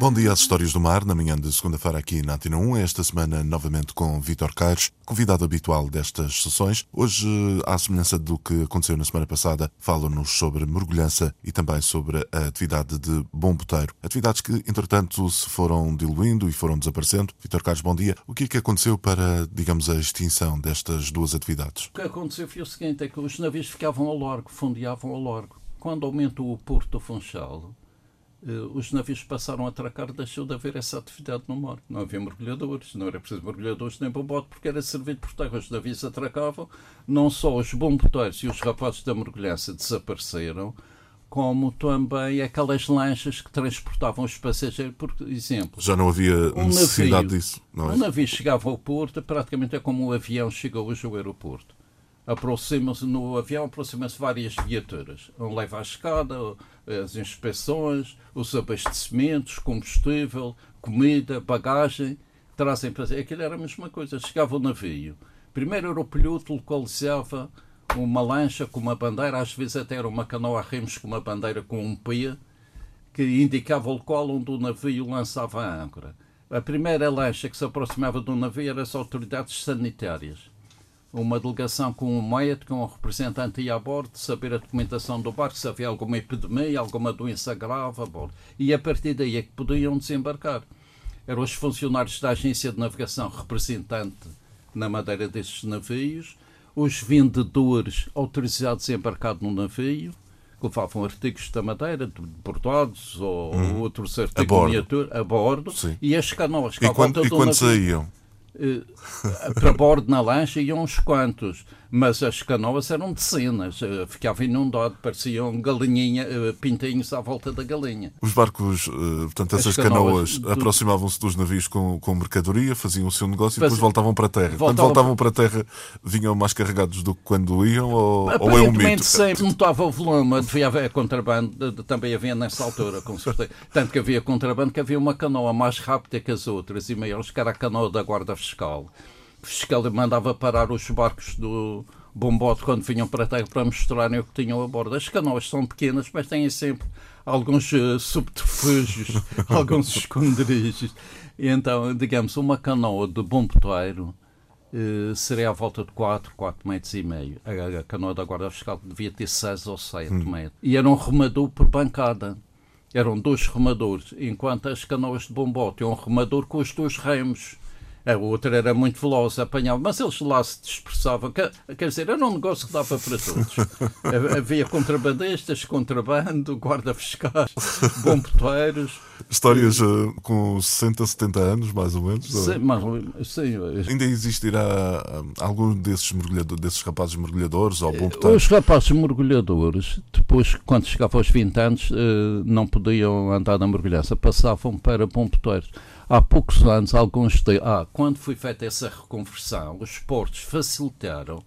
Bom dia às Histórias do Mar, na manhã de segunda-feira aqui na Antena 1. Esta semana, novamente com Vítor Caires, convidado habitual destas sessões. Hoje, à semelhança do que aconteceu na semana passada, fala-nos sobre mergulhança e também sobre a atividade de bomboteiro. Atividades que, entretanto, se foram diluindo e foram desaparecendo. Vítor Caires, bom dia. O que é que aconteceu para, digamos, a extinção destas duas atividades? O que aconteceu foi o seguinte, é que os navios ficavam ao largo, fundeavam ao largo. Quando aumentou o Porto Funchal, Uh, os navios passaram a atracar, deixou de haver essa atividade no mar. Não havia mergulhadores, não era preciso mergulhadores nem bombote, porque era servido por terra. Os navios atracavam, não só os bomboteiros e os rapazes da mergulhança desapareceram, como também aquelas lanchas que transportavam os passageiros, por exemplo. Já não havia um necessidade navio, disso, não é? Um navio chegava ao porto, praticamente é como o avião chegou hoje ao aeroporto aproximam-se no avião aproximam-se várias viaturas. Um leva a escada, as inspeções, os abastecimentos, combustível, comida, bagagem, trazem para aquilo era a mesma coisa. Chegava o navio. Primeiro era o piloto localizava uma lancha com uma bandeira, às vezes até era uma canoa a remos com uma bandeira com um P, que indicava o local onde o navio lançava a âncora. A primeira lancha que se aproximava do navio era as autoridades sanitárias uma delegação com um médico, um representante ia a bordo, saber a documentação do barco, se havia alguma epidemia, alguma doença grave a bordo. E a partir daí é que podiam desembarcar. Eram os funcionários da agência de navegação representante na madeira desses navios, os vendedores autorizados a embarcar no navio, que levavam artigos da madeira, bordados ou hum. outros artigos miniatura a bordo, Sim. e as canoas. E quando, e quando saíam? Eh, para bordo na lancha iam uns quantos, mas as canoas eram dezenas, uh, ficava inundado, pareciam galinhinha, uh, pintinhos à volta da galinha. Os barcos, portanto, essas as canoas, canoas aproximavam-se dos navios com, com mercadoria, faziam o seu negócio e depois voltavam para a terra. Voltavam... Quando voltavam para a terra, vinham mais carregados do que quando iam, ou, ou é um mito? sempre notava o volume, devia haver contrabando, também havia nessa altura, com certeza. Tanto que havia contrabando que havia uma canoa mais rápida que as outras e maiores, que era a canoa da Guarda Fiscal. O fiscal mandava parar os barcos do bombote quando vinham para a terra para mostrarem o que tinham a bordo. As canoas são pequenas, mas têm sempre alguns uh, subterfúgios, alguns esconderijos. E então, digamos, uma canoa de bomboteiro uh, seria à volta de 4, 4 metros e meio. A, a canoa da Guarda Fiscal devia ter 6 ou 7 hum. metros. E era um remador por bancada. Eram dois remadores, enquanto as canoas de bombote tinham um remador com os dois remos. A outra era muito veloz, apanhava, mas eles lá se dispersavam. Quer, dizer, era um negócio que dava para todos. Havia contrabandistas, contrabando, guarda-fiscais, bomboteiros. Histórias uh, com 60, 70 anos, mais ou menos? Sim, mas, sim. Ainda existirá uh, algum desses, desses rapazes mergulhadores ou bomboteiros? Os rapazes mergulhadores, depois, quando chegavam aos 20 anos, uh, não podiam andar na mergulhança, passavam para bomboteiros há poucos anos, alguns ah, quando foi feita essa reconversão, os portos facilitaram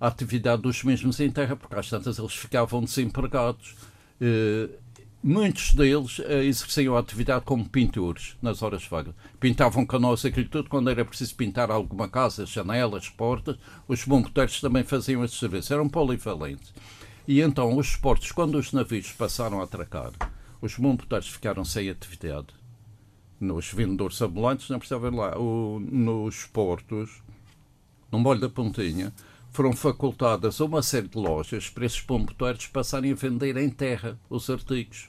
a atividade dos mesmos em terra, porque às tantas eles ficavam desempregados. Eh, muitos deles eh, exerciam a atividade como pintores nas horas vagas. Pintavam canoas, aquilo tudo, quando era preciso pintar alguma casa, janelas, portas, os bomboteiros também faziam esse serviço, eram polivalentes. E então os portos, quando os navios passaram a atracar, os bomboteiros ficaram sem atividade nos vendedores ambulantes, não precisa ver lá, o, nos portos, no molho da Pontinha, foram facultadas uma série de lojas para esses pompoteiros passarem a vender em terra os artigos.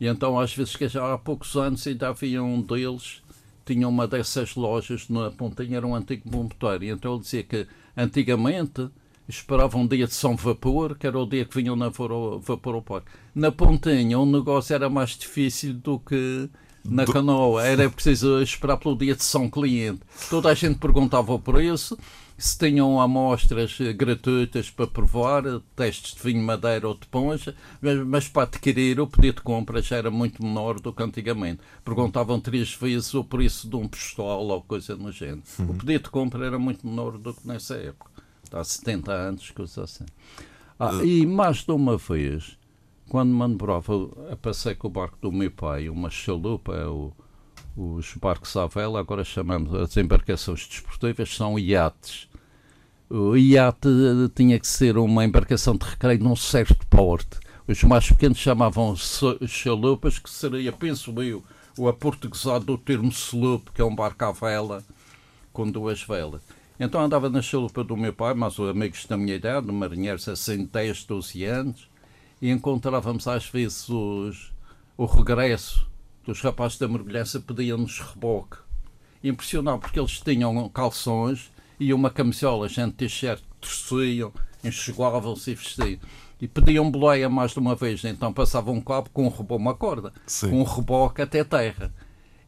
E então, às vezes, que já há poucos anos ainda havia um deles, tinha uma dessas lojas na Pontinha, era um antigo pompoteiro. E então ele dizia que antigamente esperavam um dia de São Vapor, que era o dia que vinham na vapor ao parque. Na Pontinha o negócio era mais difícil do que na do... canoa. Era preciso esperar pelo dia de São Cliente. Toda a gente perguntava o preço, se tinham amostras gratuitas para provar, testes de vinho madeira ou de ponja, mas, mas, para adquirir o pedido de compra já era muito menor do que antigamente. Perguntavam três vezes o preço de um pistola ou coisa no género. Uhum. O pedido de compra era muito menor do que nessa época. Há 70 anos, coisa assim. Ah, uh... E mais de uma vez quando manobrava, passei com o barco do meu pai, uma chalupa, é o, Os barcos à vela, agora chamamos as embarcações desportivas, são iates. O iate tinha que ser uma embarcação de recreio num certo porte. Os mais pequenos chamavam chalupas, que seria, penso eu, o aportuguesado do termo sloop, que é um barco à vela com duas velas. Então andava na chalupa do meu pai, mas os amigos da minha idade, marinheiros assim, 10, 12 anos, e encontrávamos às vezes os, o regresso dos rapazes da mergulhança pediam-nos reboque. Impressionante, porque eles tinham calções e uma camisola, gente t-shirt, torciam, enxugavam-se e vestiam. E pediam boleia mais de uma vez, então passavam um cabo com um reboque, uma corda, Sim. com um reboque até terra.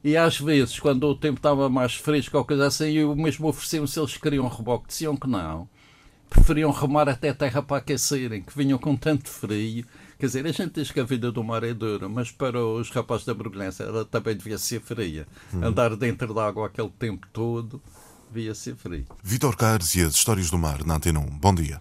E às vezes, quando o tempo estava mais fresco ou coisa assim, eu mesmo ofereciam se eles queriam reboque, diziam que não. Preferiam remar até terra para aquecerem, que vinham com tanto frio. Quer dizer, a gente diz que a vida do mar é dura, mas para os rapazes da mergulhança ela também devia ser fria. Hum. Andar dentro da água aquele tempo todo devia ser frio. Vitor Caires e as Histórias do Mar na Antena 1. Bom dia.